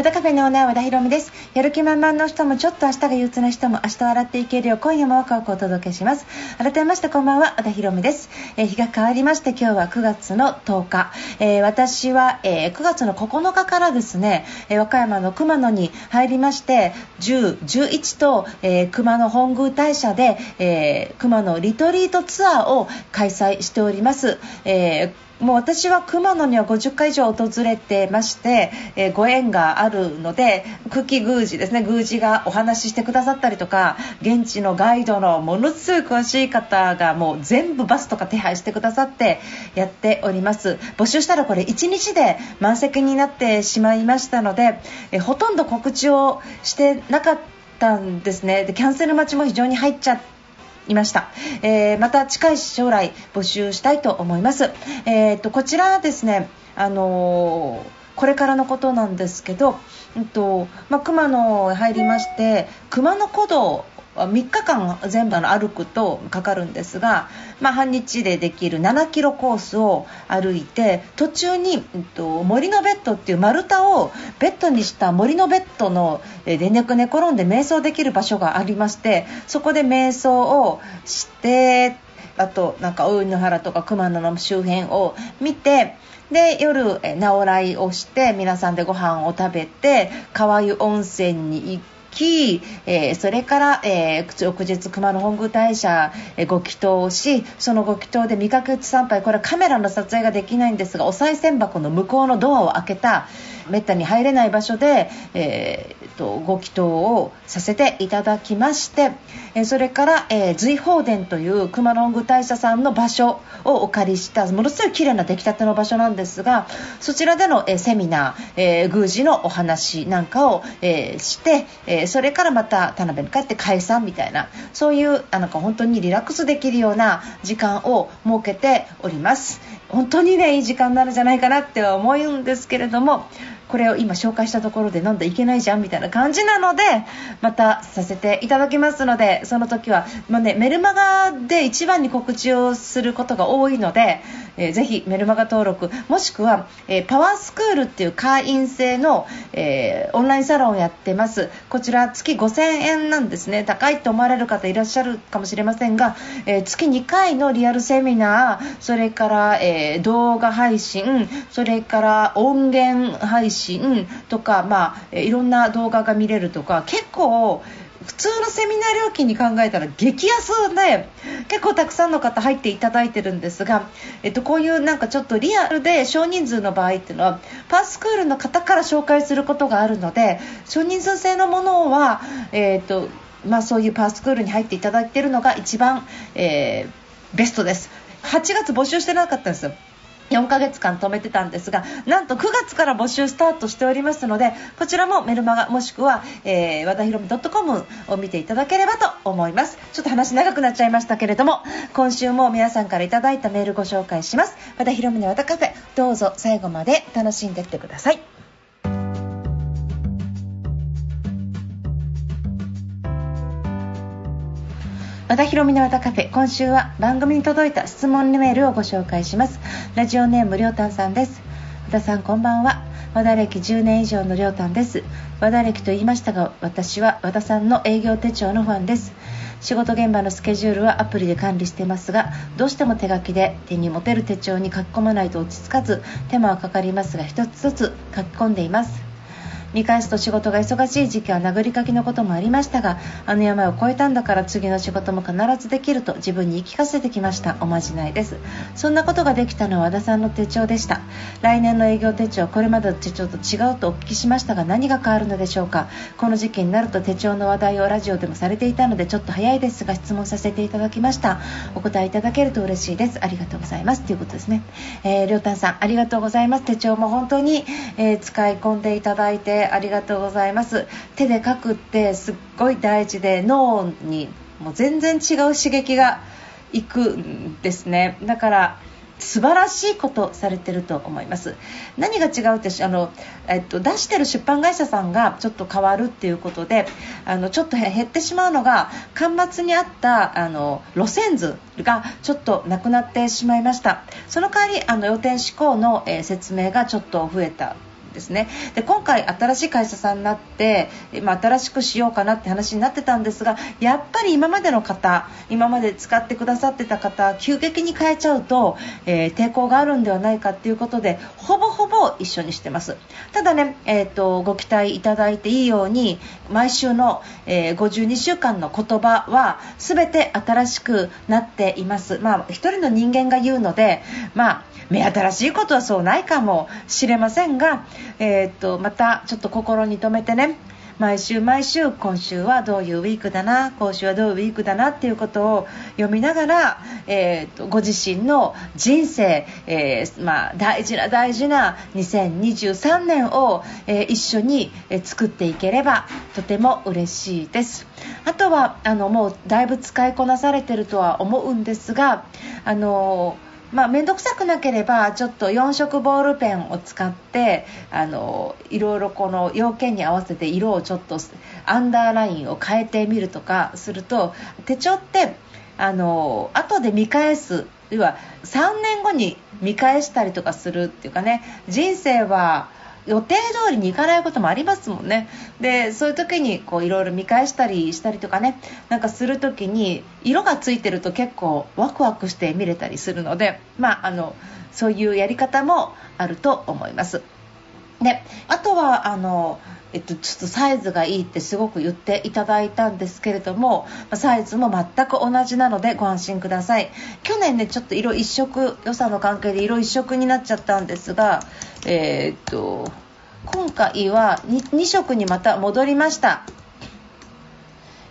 和田カフェのオーナー和田博美です。やる気満々の人もちょっと明日が憂鬱な人も明日笑っていけるよう今夜もワクワクお届けします。改めましてこんばんは和田博美です、えー日が変わりまして今日は9月の10日、えー私は、えー9月の9日からですね、えー和歌山の熊野に入りまして10、11と、えー熊野本宮大社で、えー熊野リトリートツアーを開催しております、えーもう私は熊野には50回以上訪れてまして、えーご縁があるので久喜宮司ですね宮司がお話ししてくださったりとか現地のガイドのものすごい詳しい方がもう全部バスとか手配してくださってやっております。募集したらこれ1日で満席になってしまいましたので、えーほとんど告知をしてなかったんですね。でキャンセル待ちも非常に入っちゃっいました、えーまた近い将来募集したいと思います、えー、とこちらですね。あのーこれからのことなんですけど、うんとまあ、熊野へ入りまして熊野古道3日間全部歩くとかかるんですが、まあ、半日でできる7キロコースを歩いて途中に、うんと森のベッドっていう丸太をベッドにした森のベッドのえーで寝転んで瞑想できる場所がありましてそこで瞑想をしてあとなんか大井ノ原とか熊野の周辺を見てで夜え直らいをして皆さんでご飯を食べて川湯温泉に行き、えーそれから、えー翌日熊野本宮大社、えーご祈祷をしそのご祈祷で三ヶ月参拝これはカメラの撮影ができないんですがお賽銭箱の向こうのドアを開けた。めったに入れない場所で、えーとご祈祷をさせていただきまして、えそれから、えー随宝殿という熊野本宮大社さんの場所をお借りしたものすごい綺麗な出来たての場所なんですがそちらでの、えーセミナー、えー宮司のお話なんかを、えーして、えそれからまた田辺に帰って解散みたいなそういうあなんか本当にリラックスできるような時間を設けております。本当にねいい時間になるんじゃないかなっては思うんですけれどもこれを今紹介したところで飲んだらいけないじゃんみたいな感じなのでまたさせていただきますのでその時は、まあね、メルマガで一番に告知をすることが多いので、えーぜひメルマガ登録もしくは、えーパワースクールっていう会員制の、えーオンラインサロンをやってます。こちら月5000円なんですね。高いと思われる方いらっしゃるかもしれませんが、え月2回のリアルセミナーそれから、え動画配信それから音源配信とか、まあ、いろんな動画が見れるとか結構普通のセミナー料金に考えたら激安で結構たくさんの方入っていただいてるんですが、えっと、こういうなんかちょっとリアルで少人数の場合っていうのはパースクールの方から紹介することがあるので少人数制のものは、えっとまあ、そういうパースクールに入っていただいているのが一番、えーベストです。8月募集してなかったんですよ。4ヶ月間止めてたんですがなんと9月から募集スタートしておりますのでこちらもメルマガもしくは、えー、和田ひろみ .com を見ていただければと思います。ちょっと話長くなっちゃいましたけれども今週も皆さんからいただいたメールご紹介します。和田ひろみの和田カフェどうぞ最後まで楽しんでってください。和田ひろみの和田カフェ。今週は番組に届いた質問メールをご紹介します。ラジオネームりょうたんさんです。和田さんこんばんは。和田歴10年以上のりょうたんです。和田歴と言いましたが私は和田さんの営業手帳のファンです。仕事現場のスケジュールはアプリで管理していますがどうしても手書きで手に持てる手帳に書き込まないと落ち着かず手間はかかりますが一つずつ書き込んでいます。見返すと仕事が忙しい時期は殴り書きのこともありましたがあの山を越えたんだから次の仕事も必ずできると自分に言い聞かせてきました。おまじないです。そんなことができたのは和田さんの手帳でした。来年の営業手帳これまでの手帳と違うとお聞きしましたが何が変わるのでしょうか。この時期になると手帳の話題をラジオでもされていたのでちょっと早いですが質問させていただきました。お答えいただけると嬉しいです。ありがとうございます。ということですね、えー、りょうたんさんありがとうございます。手帳も本当に、えー使い込んでいただいてありがとうございます。手で書くってすっごい大事で脳にもう全然違う刺激がいくんですね。だから素晴らしいことされてると思います。何が違うってあの、えっと、出してる出版会社さんがちょっと変わるっていうことであのちょっと減ってしまうのが端末にあったあの路線図がちょっとなくなってしまいました。その代わりあの予定志向の、えー、説明がちょっと増えたですね。で今回、新しい会社さんになって、まあ、新しくしようかなって話になってたんですがやっぱり今までの方今まで使ってくださってた方急激に変えちゃうと、えー、抵抗があるんではないかということでほぼほぼ一緒にしてます。ただね、えーと、ご期待いただいていいように毎週の、えー、52週間の言葉は全て新しくなっています、まあ、1人の人間が言うので、まあ、目新しいことはそうないかもしれませんが、えー、っとまたちょっと心に留めてね。毎週毎週今週はどういうウィークだな今週はどういうウィークだなっていうことを読みながら、えーと、ご自身の人生、えー、まあ、大事な大事な2023年を、えー、一緒に、え作っていければとても嬉しいです。あとはあのもうだいぶ使いこなされてるとは思うんですがあのーまあ、面倒くさくなければちょっと4色ボールペンを使ってあのいろいろこの要件に合わせて色をちょっとアンダーラインを変えてみるとかすると手帳ってあの後で見返す要は3年後に見返したりとかするっていうかね人生は予定通りに行かないこともありますもんね。でそういう時にこういろいろ見返したりしたりとかね。なんかする時に色がついてると結構ワクワクして見れたりするのでまああのそういうやり方もあると思います。であとはあのえっと、ちょっとサイズがいいってすごく言っていただいたんですけれどもサイズも全く同じなのでご安心ください。去年ねちょっと色一色予算の関係で色一色になっちゃったんですがえー、っと今回は 2, 2色にまた戻りました。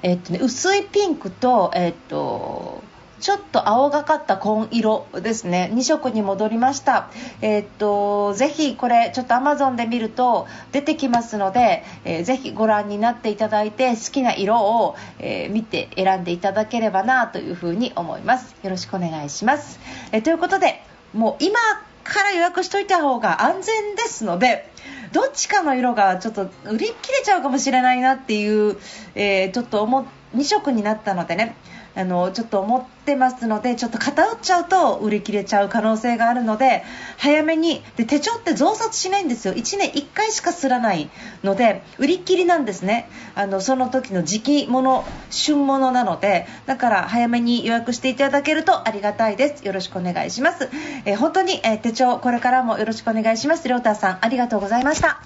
えっとね薄いピンクとえっとちょっと青がかった紺色ですね。2色に戻りました。えー、っとぜひこれちょっと Amazon で見ると出てきますので、えー、ぜひご覧になっていただいて好きな色を、えー、見て選んでいただければなというふうに思います。よろしくお願いします、え、ということでもう今から予約しといた方が安全ですのでどっちかの色がちょっと売り切れちゃうかもしれないなっていう、えー、ちょっと思2色になったのでね。あのちょっと思ってますのでちょっと偏っちゃうと売り切れちゃう可能性があるので早めにで手帳って増刷しないんですよ。1年1回しかすらないので売り切りなんですね。あのその時の時期もの旬物なのでだから早めに予約していただけるとありがたいです。よろしくお願いします、え、本当に、えー、手帳これからもよろしくお願いします。りょうたさんありがとうございました。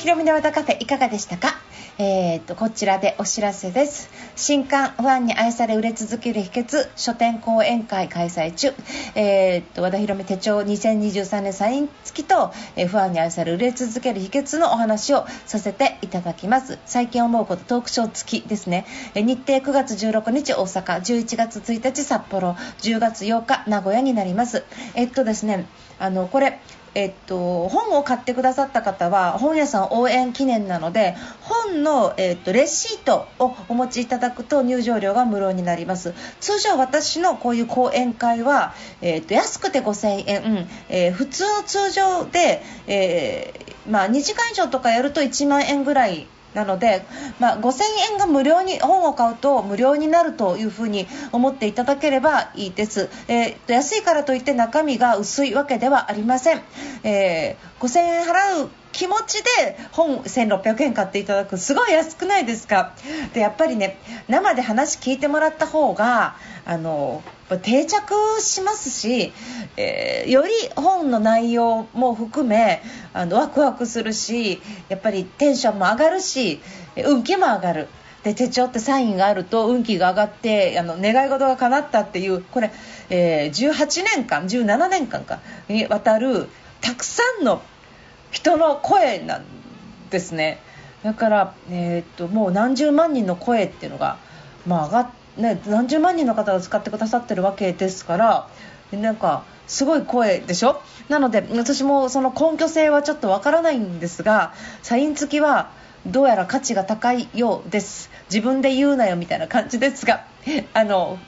和田博美の和田カフェいかがでしたか？えーと、こちらでお知らせです。新刊ファンに愛され売れ続ける秘訣書店講演会開催中、えーと、和田博美手帳2023年サイン付きと、えー、ファンに愛され売れ続ける秘訣のお話をさせていただきます。最近思うことトークショー付きですね、えー、日程9月16日大阪。11月1日札幌。10月8日名古屋になります。えっとですねあのこれえっと、本を買ってくださった方は本屋さん応援記念なので本の、えっと、レシートをお持ちいただくと入場料が無料になります。通常私のこういう講演会は、えっと、安くて5000円、えー、普通の通常で、えー、まあ、2時間以上とかやると1万円ぐらいなので、まあ、5000円が無料に本を買うと無料になるというふうに思っていただければいいです、えー、安いからといって中身が薄いわけではありません、えー、5000円払う気持ちで本1600円買っていただくすごい安くないですか？でやっぱりね生で話聞いてもらった方があの定着しますし、えー、より本の内容も含めあのワクワクするしやっぱりテンションも上がるし運気も上がる。で手帳ってサインがあると運気が上がってあの願い事が叶ったっていうこれ、えー、18年間17年間かにわたるたくさんの人の声なんですねだから、えー、っともう何十万人の声っていうのが、まあ上がね、何十万人の方が使ってくださってるわけですからなんかすごい声でしょ？なので私もその根拠性はちょっとわからないんですがサイン付きはどうやら価値が高いようです。自分で言うなよみたいな感じですが あの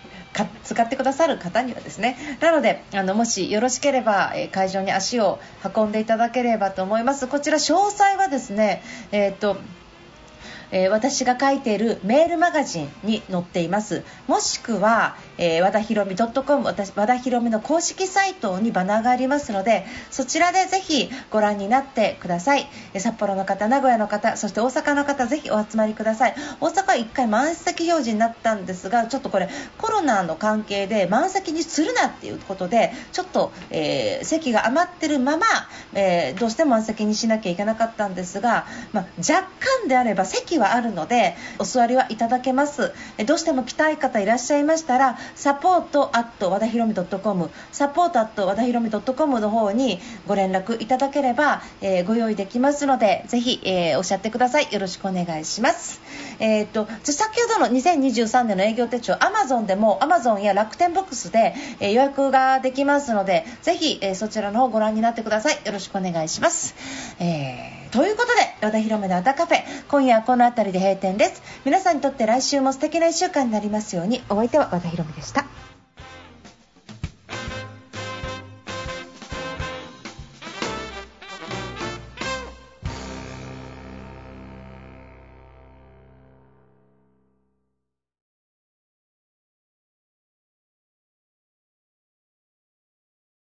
使ってくださる方にはですね。なのであのもしよろしければ、え会場に足を運んでいただければと思います。こちら詳細はですねえっ、とえー、私が書いているメールマガジンに載っています。もしくは、えー、和田ひろみ .com 和田ひろみの公式サイトにバナーがありますのでそちらでぜひご覧になってください。札幌の方名古屋の方そして大阪の方ぜひお集まりください。大阪は1回満席表示になったんですがちょっとこれコロナの関係で満席にするなっていうことでちょっと、えー、席が余ってるまま、えどうしても満席にしなきゃいけなかったんですが、まあ、若干であれば席ははあるのでお座りはいただけます。どうしても来たい方いらっしゃいましたらサポートアット和田ひろみ .com サポートアット和田ひろみ .com の方にご連絡いただければ、えー、ご用意できますのでぜひ、えー、おっしゃってください。よろしくお願いします。えー、っと先ほどの2023年の営業手帳アマゾンでもアマゾンや楽天ボックスで、えー、予約ができますのでぜひ、えー、そちらの方ご覧になってください。よろしくお願いします、えーということで和田広めのアダカフェ今夜はこのたりで閉店です。皆さんにとって来週も素敵な1週間になりますように。お相手は和田博美でした。